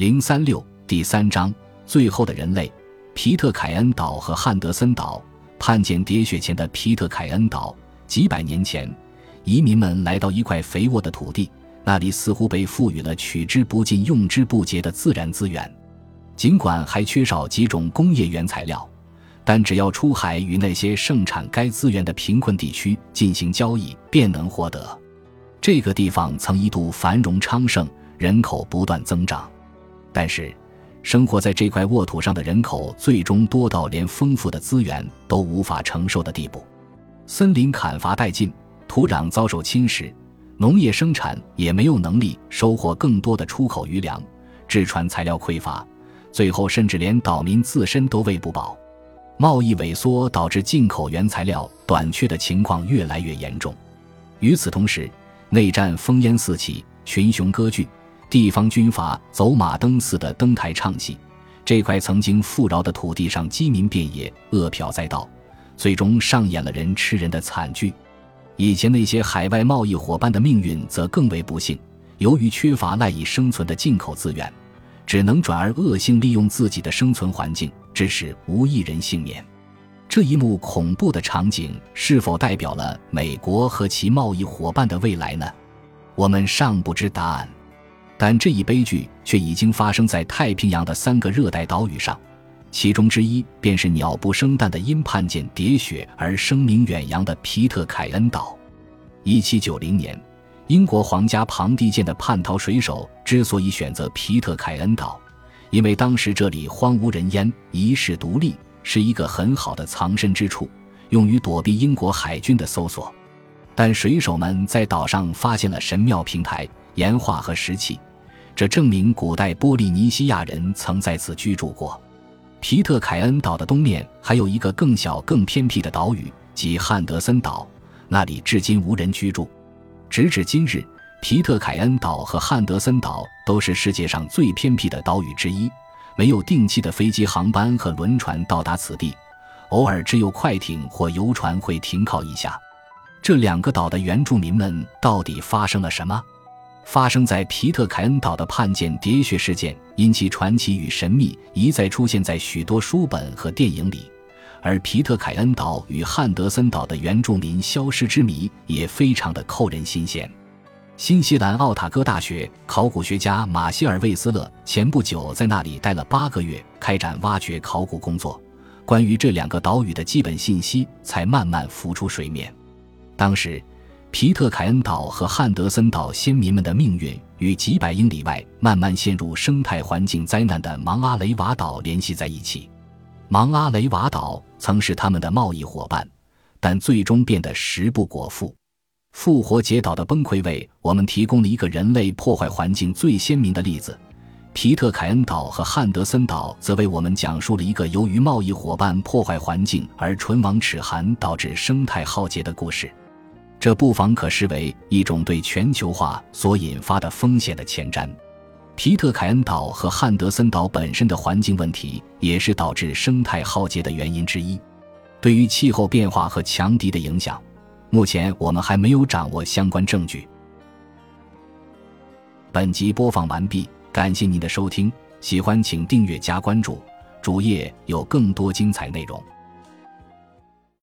零三六第三章最后的人类，皮特凯恩岛和汉德森岛叛建喋血前的皮特凯恩岛，几百年前，移民们来到一块肥沃的土地，那里似乎被赋予了取之不尽、用之不竭的自然资源。尽管还缺少几种工业原材料，但只要出海与那些盛产该资源的贫困地区进行交易，便能获得。这个地方曾一度繁荣昌盛，人口不断增长。但是，生活在这块沃土上的人口最终多到连丰富的资源都无法承受的地步。森林砍伐殆尽，土壤遭受侵蚀，农业生产也没有能力收获更多的出口余粮，制船材料匮乏，最后甚至连岛民自身都喂不饱。贸易萎缩导致进口原材料短缺的情况越来越严重。与此同时，内战烽烟四起，群雄割据。地方军阀走马灯似的登台唱戏，这块曾经富饶的土地上饥民遍野，饿殍载道，最终上演了人吃人的惨剧。以前那些海外贸易伙伴的命运则更为不幸，由于缺乏赖以生存的进口资源，只能转而恶性利用自己的生存环境，致使无一人幸免。这一幕恐怖的场景是否代表了美国和其贸易伙伴的未来呢？我们尚不知答案。但这一悲剧却已经发生在太平洋的三个热带岛屿上，其中之一便是鸟不生蛋的因叛舰喋血而声名远扬的皮特凯恩岛。一七九零年，英国皇家庞蒂舰的叛逃水手之所以选择皮特凯恩岛，因为当时这里荒无人烟，遗世独立，是一个很好的藏身之处，用于躲避英国海军的搜索。但水手们在岛上发现了神庙平台、岩画和石器。这证明古代波利尼西亚人曾在此居住过。皮特凯恩岛的东面还有一个更小、更偏僻的岛屿，即汉德森岛，那里至今无人居住。直至今日，皮特凯恩岛和汉德森岛都是世界上最偏僻的岛屿之一，没有定期的飞机航班和轮船到达此地，偶尔只有快艇或游船会停靠一下。这两个岛的原住民们到底发生了什么？发生在皮特凯恩岛的叛舰喋血事件，因其传奇与神秘，一再出现在许多书本和电影里；而皮特凯恩岛与汉德森岛的原住民消失之谜，也非常的扣人心弦。新西兰奥塔哥大学考古学家马歇尔·魏斯勒前不久在那里待了八个月，开展挖掘考古工作，关于这两个岛屿的基本信息才慢慢浮出水面。当时。皮特凯恩岛和汉德森岛先民们的命运与几百英里外慢慢陷入生态环境灾难的芒阿雷瓦岛联系在一起。芒阿雷瓦岛曾是他们的贸易伙伴，但最终变得食不果腹。复活节岛的崩溃为我们提供了一个人类破坏环境最鲜明的例子。皮特凯恩岛和汉德森岛则为我们讲述了一个由于贸易伙伴破坏环境而唇亡齿寒，导致生态浩劫的故事。这不妨可视为一种对全球化所引发的风险的前瞻。皮特凯恩岛和汉德森岛本身的环境问题，也是导致生态浩劫的原因之一。对于气候变化和强敌的影响，目前我们还没有掌握相关证据。本集播放完毕，感谢您的收听，喜欢请订阅加关注，主页有更多精彩内容。